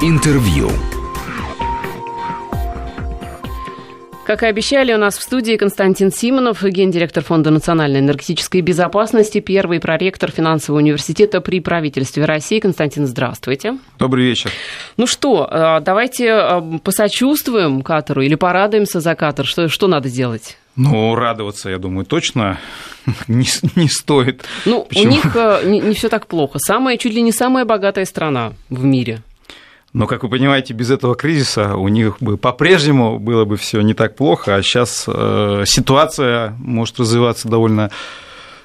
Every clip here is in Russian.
Интервью. Как и обещали, у нас в студии Константин Симонов, гендиректор Фонда национальной энергетической безопасности, первый проректор финансового университета при правительстве России. Константин, здравствуйте. Добрый вечер. Ну что, э, давайте э, посочувствуем Катару или порадуемся за Катар. Что, что надо делать? Ну, радоваться, я думаю, точно не, не стоит. Ну, Почему? у них э, не, не все так плохо. Самая, чуть ли не самая богатая страна в мире. Но, как вы понимаете, без этого кризиса у них бы по-прежнему было бы все не так плохо, а сейчас э, ситуация может развиваться довольно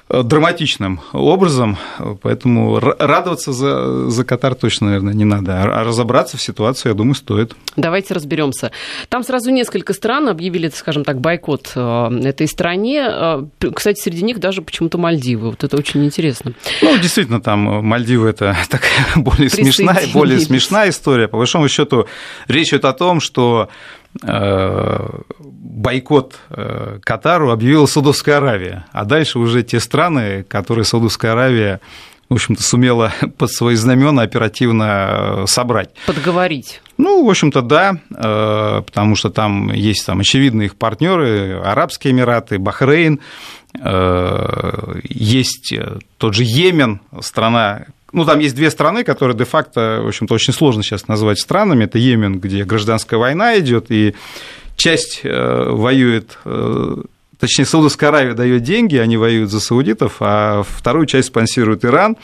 драматичным образом, поэтому радоваться за, за Катар точно, наверное, не надо, а разобраться в ситуации, я думаю, стоит. Давайте разберемся. Там сразу несколько стран объявили, скажем так, бойкот э, этой стране. Э, кстати, среди них даже почему-то Мальдивы. Вот это очень интересно. Ну, действительно, там Мальдивы это такая более смешная, более смешная история. По большому счету речь идет о том, что бойкот э, Катару объявила Саудовская Аравия, а дальше уже те страны, которые Саудовская Аравия в общем-то, сумела под свои знамена оперативно э, собрать. Подговорить. Ну, в общем-то, да, э, потому что там есть там очевидные их партнеры, Арабские Эмираты, Бахрейн, есть тот же Йемен, страна, ну, там есть две страны, которые де-факто, в общем-то, очень сложно сейчас назвать странами. Это Йемен, где гражданская война идет, и часть э, воюет, э, точнее, Саудовская Аравия дает деньги, они воюют за саудитов, а вторую часть спонсирует Иран,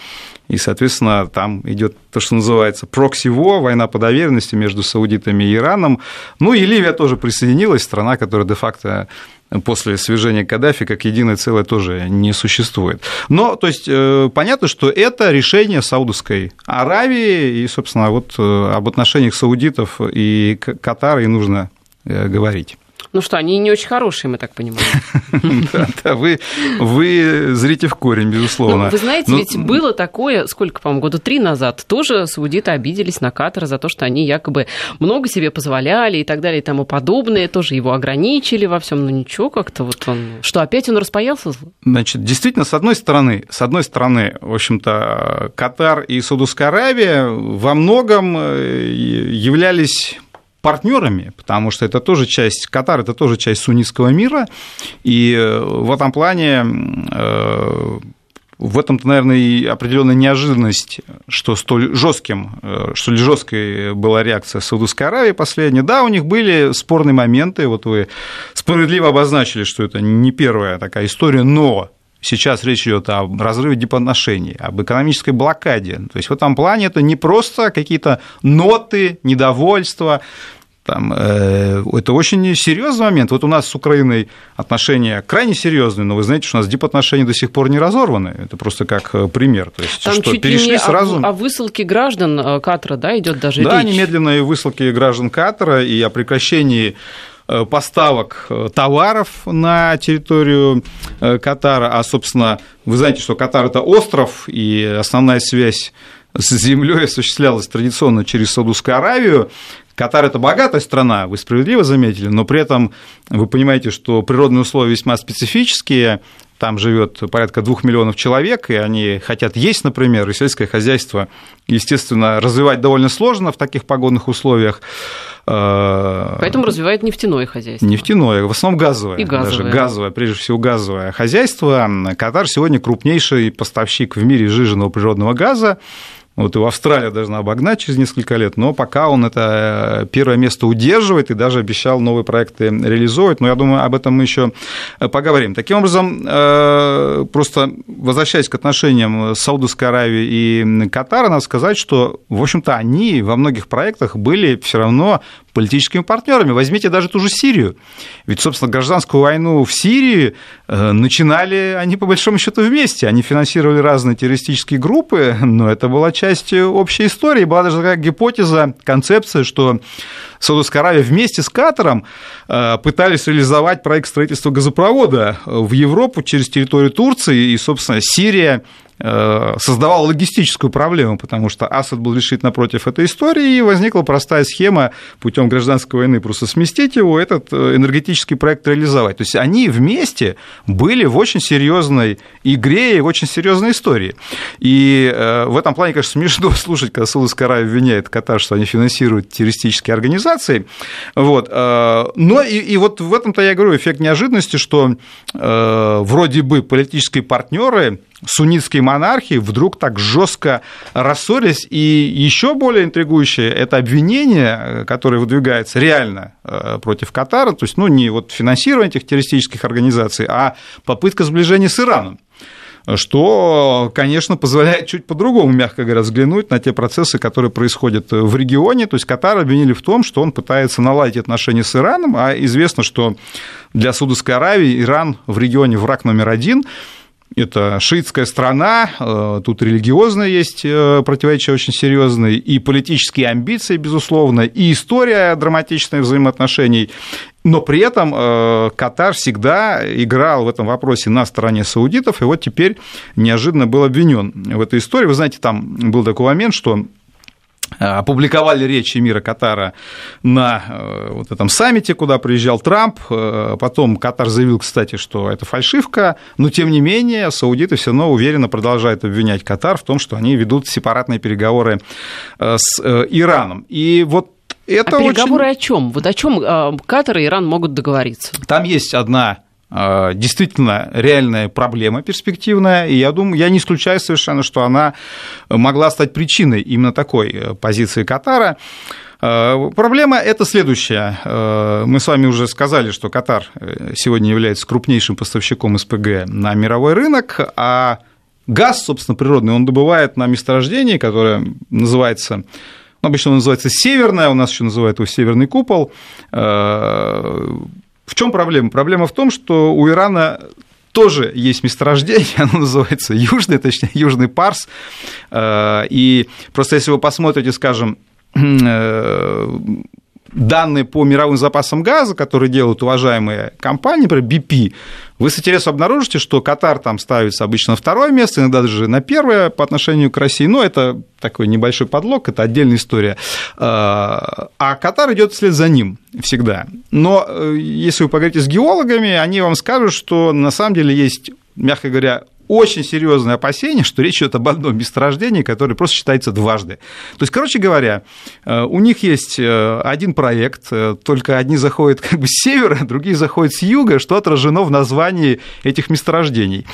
и, соответственно, там идет то, что называется прокси-во, война по доверенности между саудитами и Ираном. Ну и Ливия тоже присоединилась, страна, которая де-факто после свержения Каддафи как единое целое тоже не существует. Но, то есть, э, понятно, что это решение Саудовской Аравии, и, собственно, вот об отношениях саудитов и Катара и нужно Э, говорить. Ну что, они не очень хорошие, мы так понимаем. Да, вы, вы зрите в корень, безусловно. Ну, вы знаете, ведь было такое, сколько, по-моему, года три назад, тоже саудиты обиделись на Катар за то, что они якобы много себе позволяли и так далее и тому подобное, тоже его ограничили во всем, но ничего как-то вот он... Что, опять он распаялся? Значит, действительно, с одной стороны, с одной стороны, в общем-то, Катар и Саудовская Аравия во многом э, являлись партнерами, потому что это тоже часть, Катар это тоже часть суннитского мира, и э, в этом плане э, в этом-то, наверное, и определенная неожиданность, что столь жестким, э, что ли жесткой была реакция Саудовской Аравии последняя. Да, у них были спорные моменты, вот вы справедливо обозначили, что это не первая такая история, но Сейчас речь идет о разрыве дипотношений, об экономической блокаде. То есть в этом плане это не просто какие-то ноты, недовольства, там, э, это очень серьезный момент. Вот у нас с Украиной отношения крайне серьезные, но вы знаете, что у нас дипотношения до сих пор не разорваны. Это просто как э, пример. То есть, Там что чуть перешли ли не сразу... о, о высылке граждан э, Катара, да, идет даже да, речь? Да, немедленные высылки граждан Катара и о прекращении поставок э, товаров на территорию э, Катара, а, собственно, вы знаете, что Катар – это остров, и основная связь с землей осуществлялась традиционно через Саудовскую Аравию. Катар – это богатая страна, вы справедливо заметили, но при этом вы понимаете, что природные условия весьма специфические, там живет порядка двух миллионов человек, и они хотят есть, например, и сельское хозяйство, естественно, развивать довольно сложно в таких погодных условиях. Э, Поэтому развивает нефтяное хозяйство. Нефтяное, в основном газовое. И газовое. Даже газовое, прежде всего газовое хозяйство. Катар сегодня крупнейший поставщик в мире жиженного природного газа. Вот его Австралия должна обогнать через несколько лет, но пока он это э, первое место удерживает и даже обещал новые проекты реализовывать. Но я думаю, об этом мы еще э, поговорим. Таким образом, э, просто возвращаясь к отношениям Саудовской Аравии и Катара, надо сказать, что, в общем-то, они во многих проектах были все равно политическими партнерами. Возьмите даже ту же Сирию. Ведь, собственно, гражданскую войну в Сирии э, начинали они, по большому счету, вместе. Они финансировали разные террористические группы, но это была часть общей истории. Была даже такая гипотеза, концепция, что Саудовская Аравия вместе с Катаром э, пытались реализовать проект строительства газопровода в Европу через территорию Турции, и, собственно, Сирия создавал логистическую проблему, потому что Асад был решительно против этой истории, и возникла простая схема путем гражданской войны просто сместить его, этот э, энергетический проект реализовать. То есть они вместе были в очень серьезной игре и в очень серьезной истории. И в этом плане, конечно, смешно слушать, когда Саудовская Аравия обвиняет Катар, что они финансируют террористические организации. Вот. Но и, и вот в этом-то я говорю, эффект неожиданности, что э, вроде бы политические партнеры суннитские монархии вдруг так жестко рассорились. И еще более интригующее это обвинение, которое выдвигается реально э, против Катара, то есть ну, не вот финансирование этих террористических организаций, а попытка сближения с Ираном что, конечно, позволяет чуть по-другому, мягко говоря, взглянуть на те процессы, которые происходят в регионе. То есть Катар обвинили в том, что он пытается наладить отношения с Ираном, а известно, что для Саудовской Аравии Иран в регионе враг номер один – это шиитская страна, э, тут религиозно есть э, противоречия очень серьезные, и политические амбиции, безусловно, и история драматичных взаимоотношений. Но при этом э, Катар всегда играл в этом вопросе на стороне саудитов, и вот теперь неожиданно был обвинен в этой истории. Вы знаете, там был такой момент, что опубликовали речи мира Катара на э, вот этом саммите, куда приезжал Трамп. Э, потом Катар заявил, кстати, что это фальшивка, но тем не менее саудиты все равно уверенно продолжают обвинять Катар в том, что они ведут сепаратные переговоры э, с Ираном. И вот это а переговоры очень... о чем? Вот о чем Катар и Иран могут договориться? Там есть одна Э, действительно реальная проблема перспективная, и я думаю, я не исключаю совершенно, что она могла стать причиной именно такой э, позиции Катара. Э, проблема это следующая. Мы с вами уже сказали, что Катар сегодня является крупнейшим поставщиком СПГ на мировой рынок, а газ, собственно, природный, он добывает на месторождении, которое называется обычно он называется северное, у нас еще называют его северный купол. В чем проблема? Проблема в том, что у Ирана тоже есть месторождение, оно называется Южный, точнее, Южный Парс. Э, и просто если вы посмотрите, скажем, э, данные по мировым запасам газа, которые делают уважаемые компании, например, BP, вы с интересом обнаружите, что Катар там ставится обычно на второе место, иногда даже на первое по отношению к России. Но это такой небольшой подлог, это отдельная история. А, а Катар идет вслед за ним всегда. Но э, если вы поговорите с геологами, они вам скажут, что на самом деле есть мягко говоря, очень серьезное опасение, что речь идет об одном месторождении, которое просто считается дважды. То есть, короче говоря, э, у них есть э, один проект, э, только одни заходят как бы с севера, другие заходят с юга, что отражено в названии этих месторождений.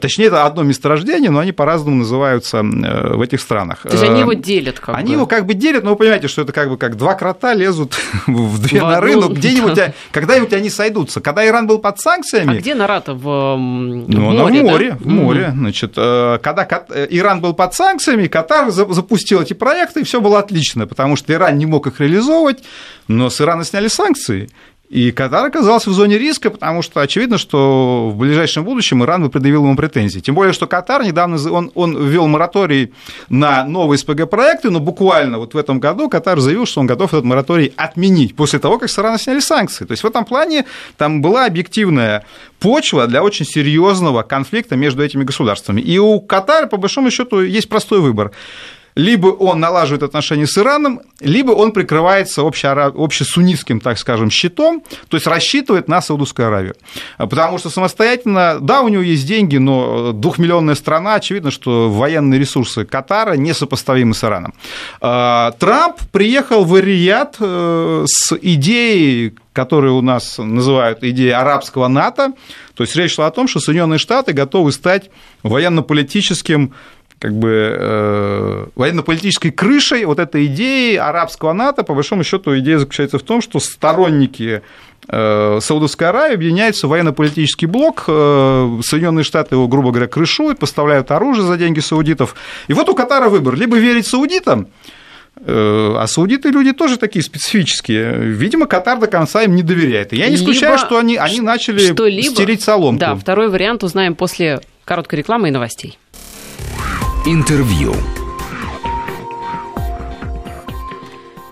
Точнее, это одно месторождение, но они по-разному называются в этих странах. То есть они его делят как Они бы. его как бы делят, но вы понимаете, что это как бы как два крота лезут в две норы, но где-нибудь, когда-нибудь они сойдутся. Когда Иран был под санкциями... А где нора-то? В ну, море, на море, да? в море море. Значит, э, когда э, Иран был под санкциями, Катар запустил эти проекты, и все было отлично, потому что Иран не мог их реализовывать, но с Ирана сняли санкции. И Катар оказался в зоне риска, потому что очевидно, что в ближайшем будущем Иран бы предъявил ему претензии. Тем более, что Катар недавно он, он ввел мораторий на новые СПГ-проекты, но буквально вот в этом году Катар заявил, что он готов этот мораторий отменить после того, как с Ирана сняли санкции. То есть в этом плане там была объективная почва для очень серьезного конфликта между этими государствами. И у Катара, по большому счету, есть простой выбор либо он налаживает отношения с Ираном, либо он прикрывается общесуннитским, так скажем, щитом, то есть рассчитывает на Саудовскую Аравию. Потому что самостоятельно, да, у него есть деньги, но двухмиллионная страна, очевидно, что военные ресурсы Катара несопоставимы с Ираном. А, Трамп приехал в Рият э, с идеей, которую у нас называют идеей арабского НАТО, то есть речь шла о том, что Соединенные Штаты готовы стать военно-политическим как бы э, военно-политической крышей вот этой идеи арабского НАТО, по большому счету идея заключается в том, что сторонники э, Саудовской Аравии объединяются в военно-политический блок, э, Соединенные Штаты его, грубо говоря, крышуют, поставляют оружие за деньги саудитов. И вот у Катара выбор, либо верить саудитам, э, а саудиты люди тоже такие специфические. Видимо, Катар до конца им не доверяет. И я не исключаю, либо что они, они начали стереть соломку. Да, второй вариант узнаем после короткой рекламы и новостей. Интервью.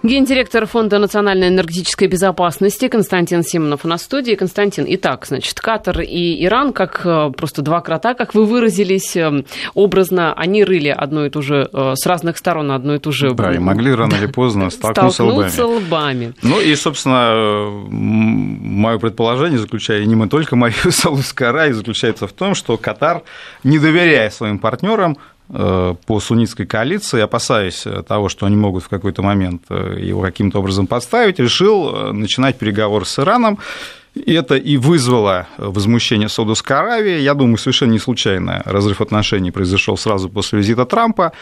Гендиректор Фонда национальной энергетической безопасности Константин Симонов на студии. Константин, итак, значит, Катар и Иран, как э, просто два крота, как вы выразились э, образно, они рыли одно и то же, э, с разных сторон одно и то же. Да, и могли рано или поздно столкнуться, столкнуться лбами. лбами. Ну и, собственно, мое предположение заключается, не мы только мое, Саудовская Аравия, заключается в том, что Катар, не доверяя своим партнерам, по суннитской коалиции, опасаясь того, что они могут в какой-то момент э, его каким-то образом подставить, решил э, начинать переговоры с Ираном. Это и вызвало возмущение Саудовской Аравии. Я думаю, совершенно не случайно разрыв отношений произошел сразу после визита Трампа.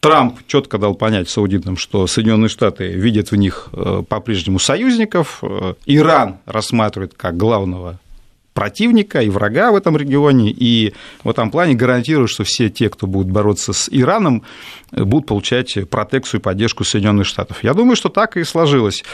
Трамп четко дал понять саудитам, что Соединенные Штаты видят в них по-прежнему союзников. Иран рассматривает как главного противника и врага в этом регионе, и в этом плане гарантирую, что все те, кто будут бороться с Ираном, будут получать протекцию и поддержку Соединенных Штатов. Я думаю, что так и сложилось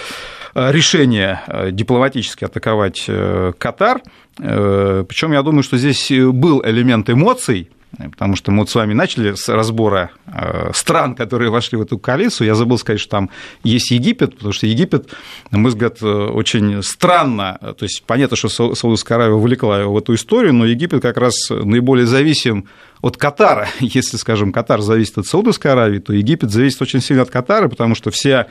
решение э, дипломатически атаковать э, Катар. Э, Причем я думаю, что здесь был элемент эмоций, потому что мы вот с вами начали с разбора э, стран, которые вошли в эту коалицию. Я забыл сказать, что там есть Египет, потому что Египет, на мой взгляд, э, очень странно, то есть понятно, что Саудовская Аравия увлекла его в эту историю, но Египет как раз наиболее зависим от Катара. Если, скажем, Катар зависит от Саудовской Аравии, то Египет зависит очень сильно от Катара, потому что вся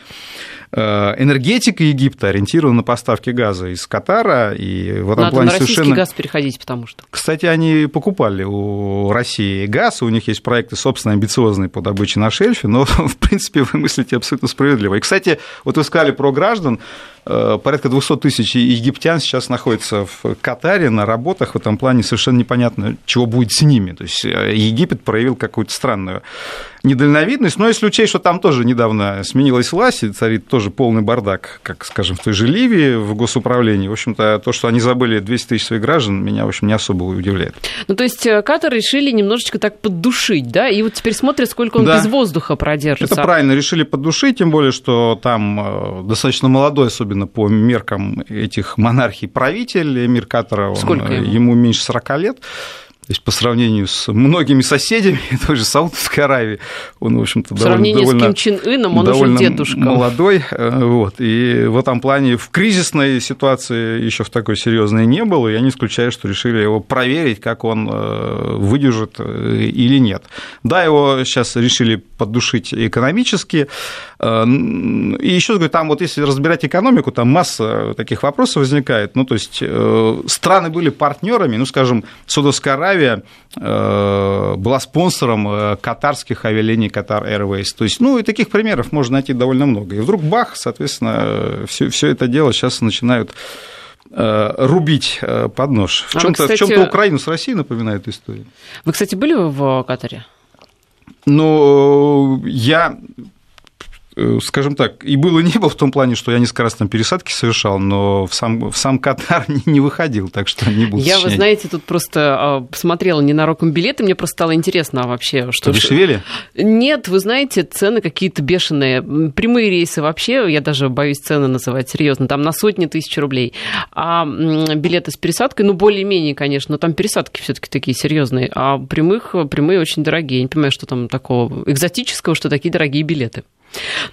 э, энергетика Египта ориентирована на поставки газа из Катара, и в этом Надо плане на совершенно... газ переходить, потому что... Кстати, они покупали у России газ, у них есть проекты, собственно, амбициозные по добыче на шельфе, но, в принципе, вы мыслите абсолютно справедливо. И, кстати, вот вы сказали про граждан, порядка 200 тысяч египтян сейчас находятся в Катаре на работах. В этом плане совершенно непонятно, чего будет с ними. То есть э, Египет проявил какую-то странную недальновидность. Но если учесть, что там тоже недавно сменилась власть, и царит тоже полный бардак, как, скажем, в той же Ливии, в госуправлении, в общем-то, то, что они забыли 200 тысяч своих граждан, меня, в общем, не особо удивляет. Ну, то есть э, Катар решили немножечко так поддушить, да? И вот теперь смотрят, сколько он да. без воздуха продержится. Это правильно, решили поддушить, тем более, что там достаточно молодой, особенно по меркам этих монархий правитель Эмир Катара, Сколько ему? ему меньше 40 лет. То есть по сравнению с многими соседями той же Саудовской Аравии, он, в общем-то, довольно, довольно, с Ким Чен Ыном, он уже дедушка. молодой. Э, вот, и в этом плане в кризисной ситуации еще в такой серьезной не было. Я не исключаю, что решили его проверить, как он э, выдержит э, или нет. Да, его сейчас решили поддушить экономически. И еще говорю, там вот если разбирать экономику, там масса таких вопросов возникает. Ну, то есть страны были партнерами, ну, скажем, Саудовская Аравия э, была спонсором э, катарских авиалиний Qatar Airways. То есть, ну, и таких примеров можно найти довольно много. И вдруг бах, соответственно, все, все это дело сейчас начинают э, рубить под нож. В чем-то, а чем-то Украину с Россией напоминает историю. Вы, кстати, были в Катаре? Ну, я Э, скажем так, и было не было в том плане, что я несколько раз там пересадки совершал, но в сам, в сам Катар не, не выходил, так что не буду Я, сочинять. вы знаете, тут просто а, посмотрела ненароком билеты, мне просто стало интересно вообще. Что Подешевели? Нет, вы знаете, цены какие-то бешеные. Прямые рейсы вообще, я даже боюсь цены называть серьезно, там на сотни тысяч рублей. А билеты с пересадкой, ну, более-менее, конечно, но там пересадки все таки такие серьезные, а прямых, прямые очень дорогие. Я не понимаю, что там такого экзотического, что такие дорогие билеты.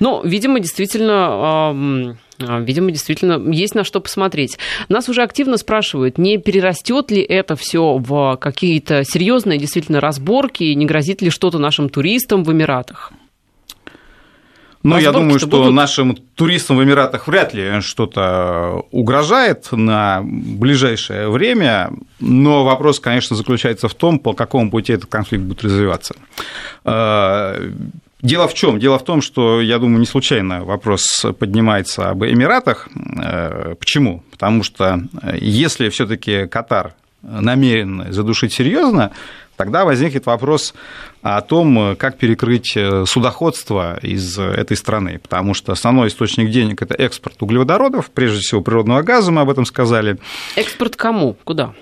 Ну, видимо, действительно видимо, действительно есть на что посмотреть. Нас уже активно спрашивают, не перерастет ли это все в какие-то серьезные действительно разборки, не грозит ли что-то нашим туристам в Эмиратах? Ну, я думаю, что будут... нашим туристам в Эмиратах вряд ли что-то угрожает на ближайшее время, но вопрос, конечно, заключается в том, по какому пути этот конфликт будет развиваться. Э, Дело в чем? Дело в том, что, я думаю, не случайно вопрос поднимается об Эмиратах. Э, почему? Потому что э, если все-таки Катар намерен задушить серьезно, тогда возникнет вопрос о том, как перекрыть э, судоходство из этой страны, потому что основной источник денег – это экспорт углеводородов, прежде всего природного газа, мы об этом сказали. Экспорт кому? Куда?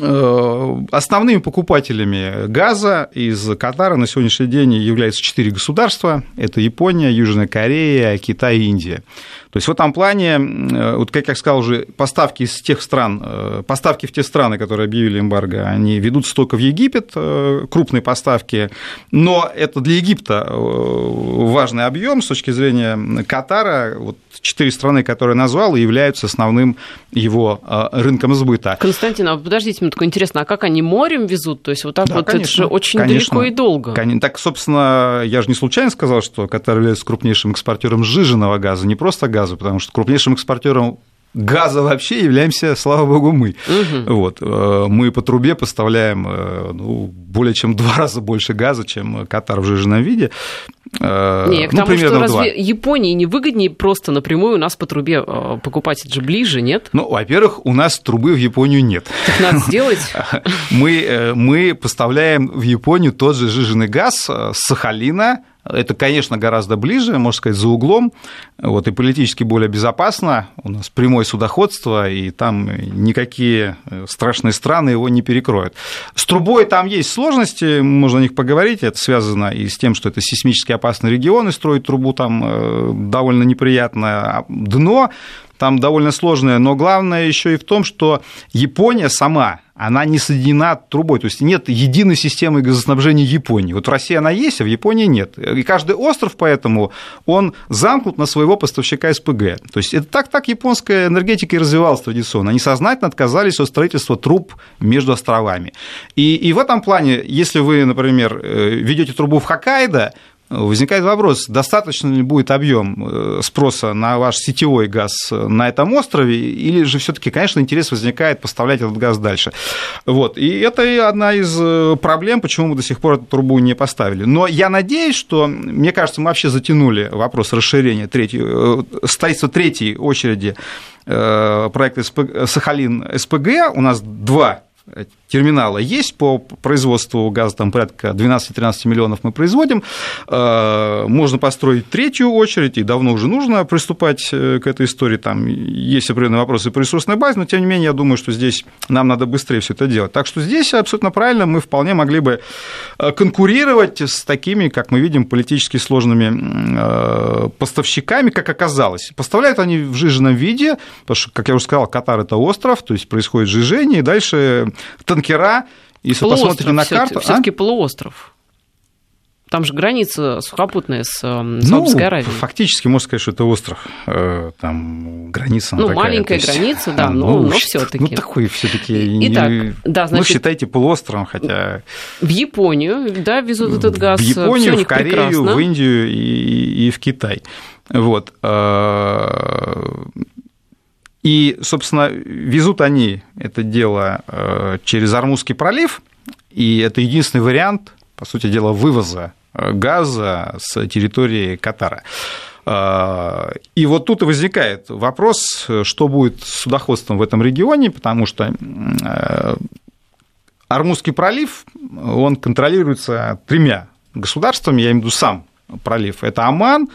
Э, основными покупателями газа из Катара на сегодняшний день являются четыре государства. Это Япония, Южная Корея, Китай и Индия. То есть в этом плане, э, вот как я сказал уже, поставки из тех стран, э, поставки в те страны, которые объявили эмбарго, они ведутся только в Египет, крупные поставки, но это для Египта важный объем с точки зрения Катара. Вот четыре страны, которые назвал, являются основным его рынком сбыта. Константин, а подождите, такое интересно, а как они морем везут? То есть вот так да, вот конечно, это же очень конечно, далеко и долго. Конечно. Так, собственно, я же не случайно сказал, что Катар является крупнейшим экспортером сжиженного газа, не просто газа, потому что крупнейшим экспортером газа вообще являемся, слава богу, мы. Угу. Вот. Э, мы по трубе поставляем э, ну, более чем два раза больше газа, чем Катар в жиженном виде. Э, не, к ну, тому, что разве 2. Японии не выгоднее просто напрямую у нас по трубе покупать, это же ближе, нет? Ну, во-первых, у нас трубы в Японию нет. Так надо сделать. Мы, мы поставляем в Японию тот же жиженый газ с Сахалина, это, конечно, гораздо ближе, можно сказать, за углом, вот, и политически более безопасно. У нас прямое судоходство, и там никакие э, страшные страны его не перекроют. С трубой там есть сложности, можно о них поговорить. Это связано и с тем, что это сейсмически опасный регион, и строить трубу там э, довольно неприятно. Дно там довольно сложное, но главное еще и в том, что Япония сама она не соединена трубой, то есть нет единой системы газоснабжения Японии. Вот в России она есть, а в Японии нет. И каждый остров поэтому, он замкнут на своего поставщика СПГ. То есть это так, так японская энергетика и развивалась традиционно. Они сознательно отказались от строительства труб между островами. И, и в этом плане, если вы, например, э, ведете трубу в Хоккайдо, Возникает вопрос, достаточно ли будет объем э, спроса на ваш сетевой газ на этом острове, или же все-таки, конечно, интерес возникает поставлять этот газ дальше. Вот. И это одна из э, проблем, почему мы до сих пор эту трубу не поставили. Но я надеюсь, что, мне кажется, мы вообще затянули вопрос расширения третьей, э, строительства третьей очереди проекта Сахалин СПГ. У нас два терминала есть по производству газа, там порядка 12-13 миллионов мы производим. Э, можно построить третью очередь, и давно уже нужно приступать э, к этой истории. Там есть определенные вопросы по ресурсной базе, но тем не менее я думаю, что здесь нам надо быстрее все это делать. Так что здесь абсолютно правильно, мы вполне могли бы э, конкурировать с такими, как мы видим, политически сложными поставщиками, как оказалось. Поставляют они в жиженном виде, потому что, как я уже сказал, Катар – это остров, то есть происходит жижение, и дальше танкера, если полуостров посмотрите на карту... все таки а? полуостров. Там же граница сухопутная с эм, Саудовской ну, Аравией. Фактически можно сказать, что это остров. Э, там граница. Ну, такая, маленькая есть... граница, да, но, ну, но все-таки. Ну, такой все-таки. Итак, не... да, значит. Ну, считайте полуостровом, хотя. В Японию, да, везут этот газ. В Японию, в Корею, прекрасно. в Индию и, и в Китай. Вот. И, собственно, везут они это дело э, через Армузский пролив, и это единственный вариант, по сути дела, вывоза э, газа с территории Катара. Э, и вот тут и возникает вопрос, что будет с судоходством в этом регионе, потому что Армузский пролив, он контролируется тремя государствами, я имею в виду сам пролив. Это Оман,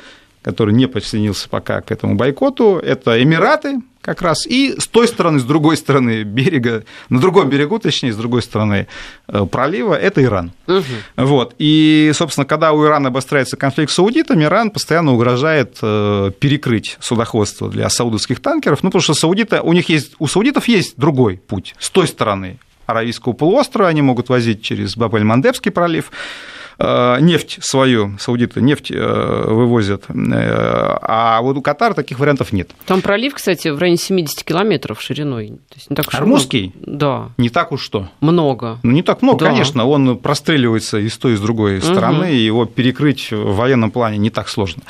который не присоединился пока к этому бойкоту, это Эмираты, как раз. И с той стороны, с другой стороны берега, на другом берегу, точнее, с другой стороны э, пролива, это Иран. Угу. Вот. И, собственно, когда у Ирана обостряется конфликт с саудитами, Иран постоянно угрожает э, перекрыть судоходство для саудовских танкеров, ну, потому что саудиты, у них есть, у саудитов есть другой путь. С той стороны Аравийского полуострова они могут возить через Бабель-Мандебский пролив, нефть свою, саудиты нефть э, вывозят, э, а вот у Катара таких вариантов нет. Там пролив, кстати, в районе 70 километров шириной. То есть не так уж Армузский? Много. Да. Не так уж что? Много. Ну, не так много, да. конечно, он простреливается и с той, и с другой стороны, угу. его перекрыть в военном плане не так сложно.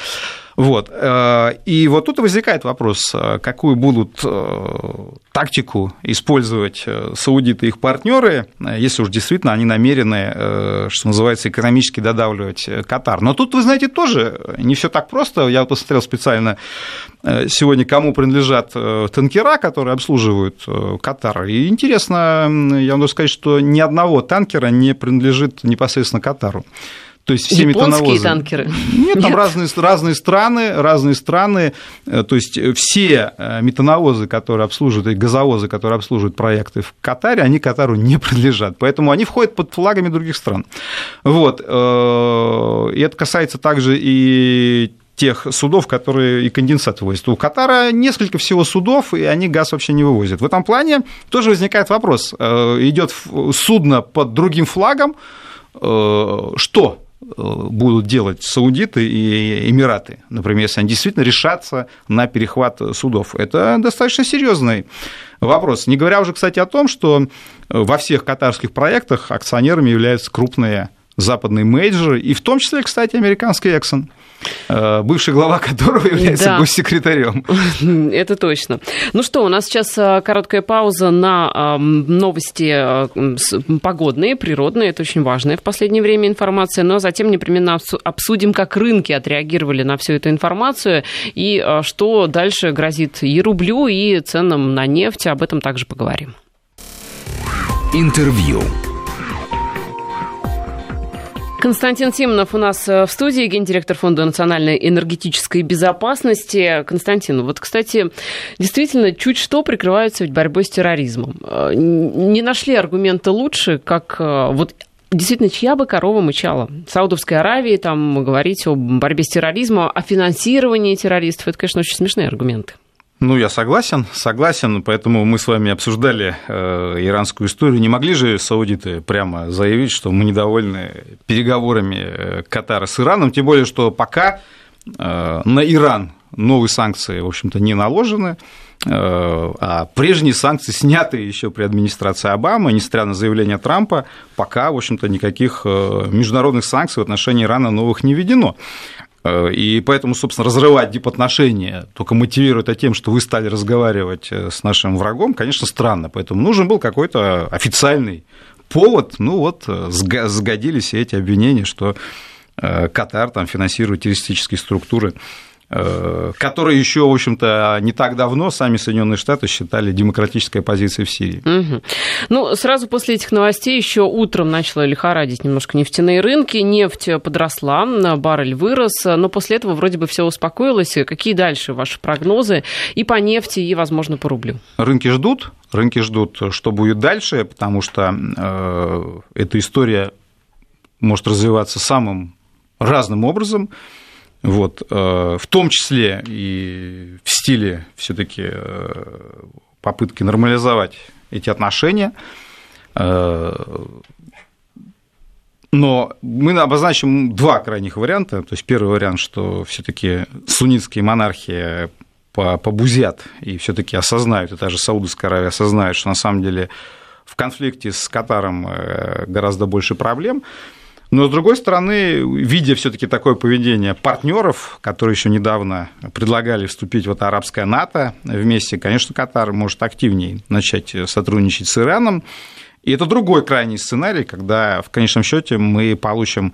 Вот. Э, и вот тут возникает вопрос, э, какую будут э, тактику использовать саудиты и их партнеры, если уж действительно они намерены, что называется, экономически додавливать Катар. Но тут, вы знаете, тоже не все так просто. Я посмотрел специально сегодня, кому принадлежат танкера, которые обслуживают Катар. И интересно, я могу сказать, что ни одного танкера не принадлежит непосредственно Катару. То есть все Японские метановозы... танкеры? Нет, там Нет. Разные, разные страны, разные страны. Э, то есть все э, метановозы, которые обслуживают, и газовозы, которые обслуживают проекты в Катаре, они Катару не принадлежат. Поэтому они входят под флагами других стран. Вот. Э, и это касается также и тех судов, которые и конденсат вывозят. У Катара несколько всего судов, и они газ вообще не вывозят. В этом плане тоже возникает вопрос. Идет судно под другим флагом, что будут делать саудиты и Эмираты, например, если они действительно решатся на перехват судов. Это достаточно серьезный вопрос. Не говоря уже, кстати, о том, что во всех катарских проектах акционерами являются крупные западные мейджоры, и в том числе, кстати, американский Exxon. Э, бывший глава которого является да. госсекретарем. Это точно. Ну что, у нас сейчас э, короткая пауза на новости э, погодные, природные. Это очень важная в последнее время информация. Но затем непременно обсудим, как рынки отреагировали на всю эту информацию и что дальше грозит и рублю, и ценам на нефть. Об этом также поговорим. Интервью. Константин Симонов у нас э, в студии, гендиректор Фонда национальной энергетической безопасности. Константин, вот, кстати, действительно, чуть что прикрываются ведь борьбой с терроризмом. Э, не нашли аргумента лучше, как э, вот Действительно, чья бы корова мычала? Саудовской Аравии, там говорить о борьбе с терроризмом, о финансировании террористов, это, конечно, очень смешные аргументы. Ну, я согласен, согласен, поэтому мы с вами обсуждали э, иранскую историю. Не могли же саудиты прямо заявить, что мы недовольны переговорами э, Катара с Ираном, тем более, что пока э, на Иран новые санкции, в общем-то, не наложены, а прежние санкции сняты еще при администрации Обамы, несмотря на заявление Трампа, пока, в общем-то, никаких международных санкций в отношении Ирана новых не введено. Э, и поэтому, собственно, разрывать дипотношения, только мотивируя это тем, что вы стали разговаривать э, с нашим врагом, конечно, странно. Поэтому нужен был какой-то официальный повод. Ну вот, э, сгодились эти обвинения, что Катар там финансирует террористические структуры которые еще, в общем-то, не так давно сами Соединенные Штаты считали демократической оппозицией в Сирии. Угу. Ну, сразу после этих новостей еще утром начало лихорадить немножко нефтяные рынки, нефть подросла, баррель вырос, но после этого вроде бы все успокоилось. Какие дальше ваши прогнозы и по нефти, и, возможно, по рублю? Рынки ждут, рынки ждут, что будет дальше, потому что э, эта история может развиваться самым разным образом. Вот, э, в том числе и в стиле все-таки э, попытки нормализовать эти отношения. Э, но мы обозначим два крайних варианта. То есть первый вариант, что все-таки суннитские монархии побузят и все-таки осознают, и даже Саудовская Аравия осознает, что на самом деле в конфликте с Катаром гораздо больше проблем. Но, с другой стороны, видя все таки такое поведение партнеров, которые еще недавно предлагали вступить в это арабское НАТО вместе, конечно, Катар может активнее начать сотрудничать с Ираном. И это другой крайний сценарий, когда в конечном счете мы получим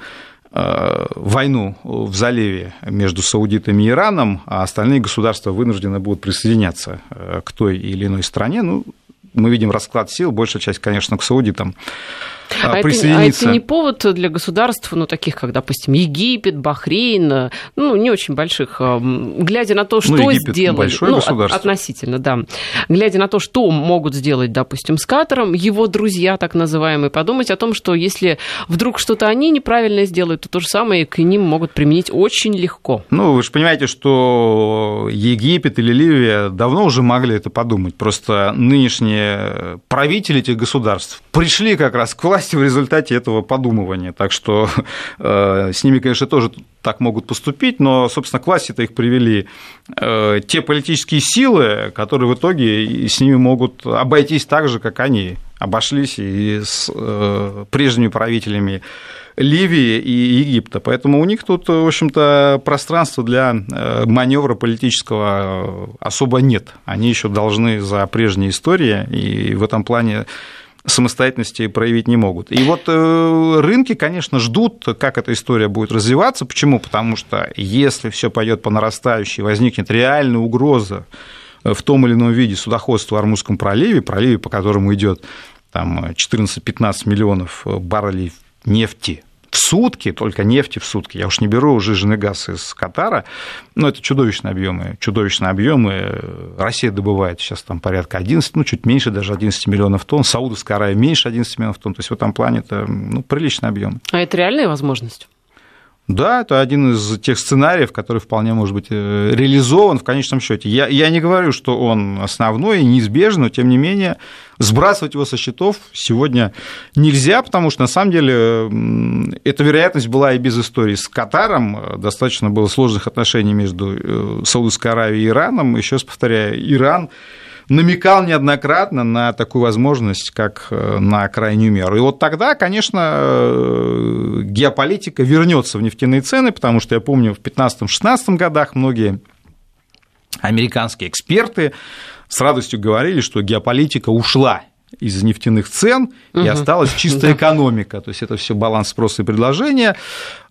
э, войну в заливе между Саудитами и Ираном, а остальные государства вынуждены будут присоединяться э, к той или иной стране. Ну, мы видим расклад сил, большая часть, конечно, к саудитам а присоединиться. Это, а это не повод для государств, ну, таких, как, допустим, Египет, Бахрейн, ну, не очень больших, а, глядя на то, ну, что ну, Египет сделали... большое ну, государство. относительно, да. Глядя на то, что могут сделать, допустим, с Катаром, его друзья, так называемые, подумать о том, что если вдруг что-то они неправильно сделают, то то же самое к ним могут применить очень легко. Ну, вы же понимаете, что Египет или Ливия давно уже могли это подумать. Просто нынешние правители этих государств пришли как раз к власти власти в результате этого подумывания. Так что э, с ними, конечно, тоже так могут поступить, но, собственно, к власти-то их привели э, те политические силы, которые в итоге с ними могут обойтись так же, как они обошлись и с э, прежними правителями Ливии и Египта. Поэтому у них тут, в общем-то, пространства для маневра политического особо нет. Они еще должны за прежние истории, и в этом плане самостоятельности проявить не могут. И вот э, рынки, конечно, ждут, как эта история будет развиваться. Почему? Потому что если все пойдет по нарастающей, возникнет реальная угроза в том или ином виде судоходства в Армузском проливе, проливе, по которому идет там 14-15 миллионов баррелей нефти в сутки, только нефти в сутки, я уж не беру жиженый газ из Катара, но это чудовищные объемы, чудовищные объемы. Россия добывает сейчас там порядка 11, ну, чуть меньше даже 11 миллионов тонн, Саудовская Аравия меньше 11 миллионов тонн, то есть в этом плане это ну, приличный объем. А это реальная возможность? Да, это один из тех сценариев, который вполне может быть э, реализован в конечном счете. Я, я не говорю, что он основной и неизбежен, но тем не менее сбрасывать его со счетов сегодня нельзя, потому что на самом деле эта вероятность была и без истории с Катаром. Достаточно было сложных отношений между э, Саудовской Аравией и Ираном. Еще раз повторяю, Иран намекал неоднократно на такую возможность, как э, на крайнюю меру. И вот тогда, конечно, э, геополитика вернется в нефтяные цены, потому что я помню, в 2015-2016 годах многие американские эксперты с радостью говорили, что геополитика ушла из нефтяных цен, угу. и осталась чистая экономика. То есть это все баланс спроса и предложения.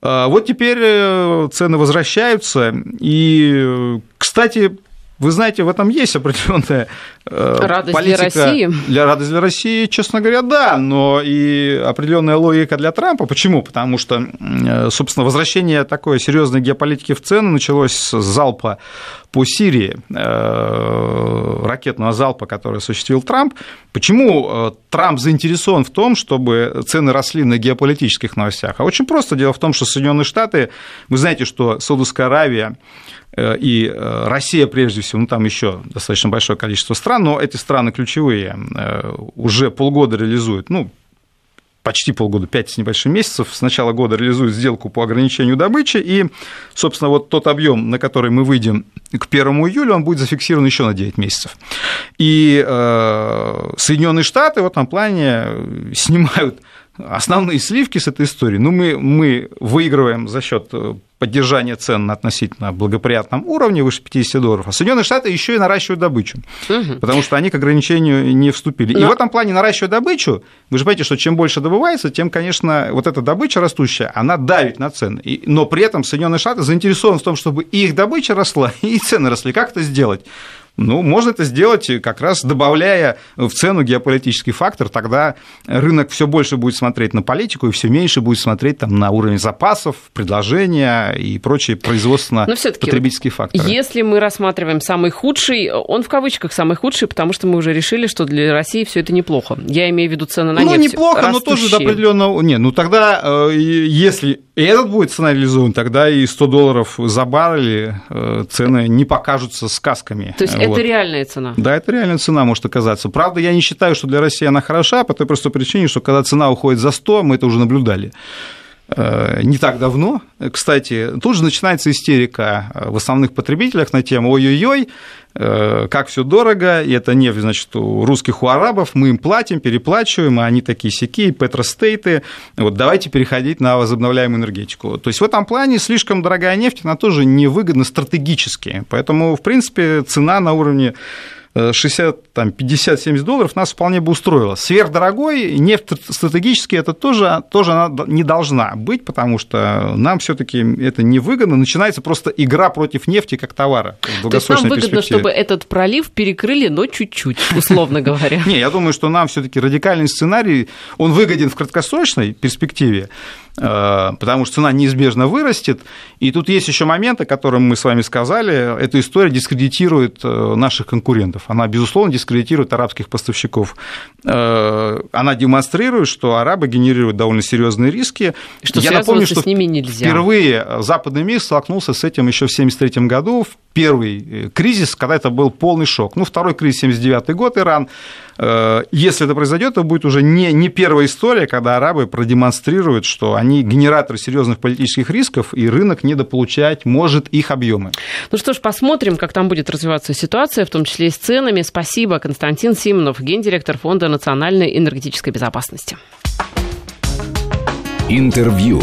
Э, вот теперь цены возвращаются. И, кстати, вы знаете, в этом есть определенная радость политика для России. Для радость для России, честно говоря, да, но и определенная логика для Трампа. Почему? Потому что, э, собственно, возвращение такой серьезной геополитики в цены началось с залпа по Сирии, э, ракетного залпа, который осуществил Трамп. Почему Трамп заинтересован в том, чтобы цены росли на геополитических новостях? А очень просто. Дело в том, что Соединенные Штаты, вы знаете, что Саудовская Аравия Э, и э, Россия прежде всего, ну там еще достаточно большое количество стран, но эти страны ключевые э, уже полгода реализуют, ну, почти полгода, 5 с небольшим месяцев, с начала года реализуют сделку по ограничению добычи, и, собственно, вот тот объем, на который мы выйдем к 1 июля, он будет зафиксирован еще на 9 месяцев. И э, Соединенные Штаты в этом плане снимают основные сливки с этой истории. Ну, мы, мы выигрываем за счет поддержания цен на относительно благоприятном уровне, выше 50 долларов, а Соединенные Штаты еще и наращивают добычу, угу. потому что они к ограничению не вступили. Но... И в этом плане наращивая добычу, вы же понимаете, что чем больше добывается, тем, конечно, вот эта добыча растущая, она давит на цены. И, но при этом Соединенные Штаты заинтересованы в том, чтобы их добыча росла, и цены росли. Как это сделать? Ну, можно это сделать, как раз добавляя в цену геополитический фактор, тогда рынок все больше будет смотреть на политику и все меньше будет смотреть там, на уровень запасов, предложения и прочие производственно-потребительские факторы. Если мы рассматриваем самый худший, он в кавычках самый худший, потому что мы уже решили, что для России все это неплохо. Я имею в виду цены на ну, нефть. Ну, неплохо, растущие. но тоже до определенного... Не, ну тогда, э, если этот будет цена реализован, тогда и 100 долларов за баррель э, цены не покажутся сказками. То есть вот. это реальная цена? Да, это реальная цена может оказаться. Правда, я не считаю, что для России она хороша, по той простой причине, что когда цена уходит за 100, мы это уже наблюдали не так давно. Кстати, тут же начинается истерика в основных потребителях на тему «Ой-ой-ой, э, как все дорого, и это нефть, значит, у русских, у арабов, мы им платим, переплачиваем, а они такие сякие, петростейты, вот давайте переходить на возобновляемую энергетику». То есть в этом плане слишком дорогая нефть, она тоже невыгодна стратегически, поэтому, в принципе, цена на уровне 60, там, 50, 70 долларов нас вполне бы устроило. Сверхдорогой нефть стратегически это тоже, тоже она не должна быть, потому что нам все таки это невыгодно. Начинается просто игра против нефти как товара. То есть нам выгодно, чтобы этот пролив перекрыли, но чуть-чуть, условно говоря. Не, я думаю, что нам все таки радикальный сценарий, он выгоден в краткосрочной перспективе, Э, потому что цена неизбежно вырастет. И тут есть еще момент, о котором мы с вами сказали. Эта история дискредитирует э, наших конкурентов. Она, безусловно, дискредитирует арабских поставщиков. Э, она демонстрирует, что арабы генерируют довольно серьезные риски. Что Я напомню, что с ними нельзя. впервые западный мир столкнулся с этим еще в 1973 году, в первый кризис, когда это был полный шок. Ну, второй кризис, 79 год, Иран. Если это произойдет, то будет уже не, не первая история, когда арабы продемонстрируют, что они генераторы серьезных политических рисков, и рынок недополучать может их объемы. Ну что ж, посмотрим, как там будет развиваться ситуация, в том числе и с ценами. Спасибо, Константин Симонов, гендиректор Фонда национальной энергетической безопасности. Интервью.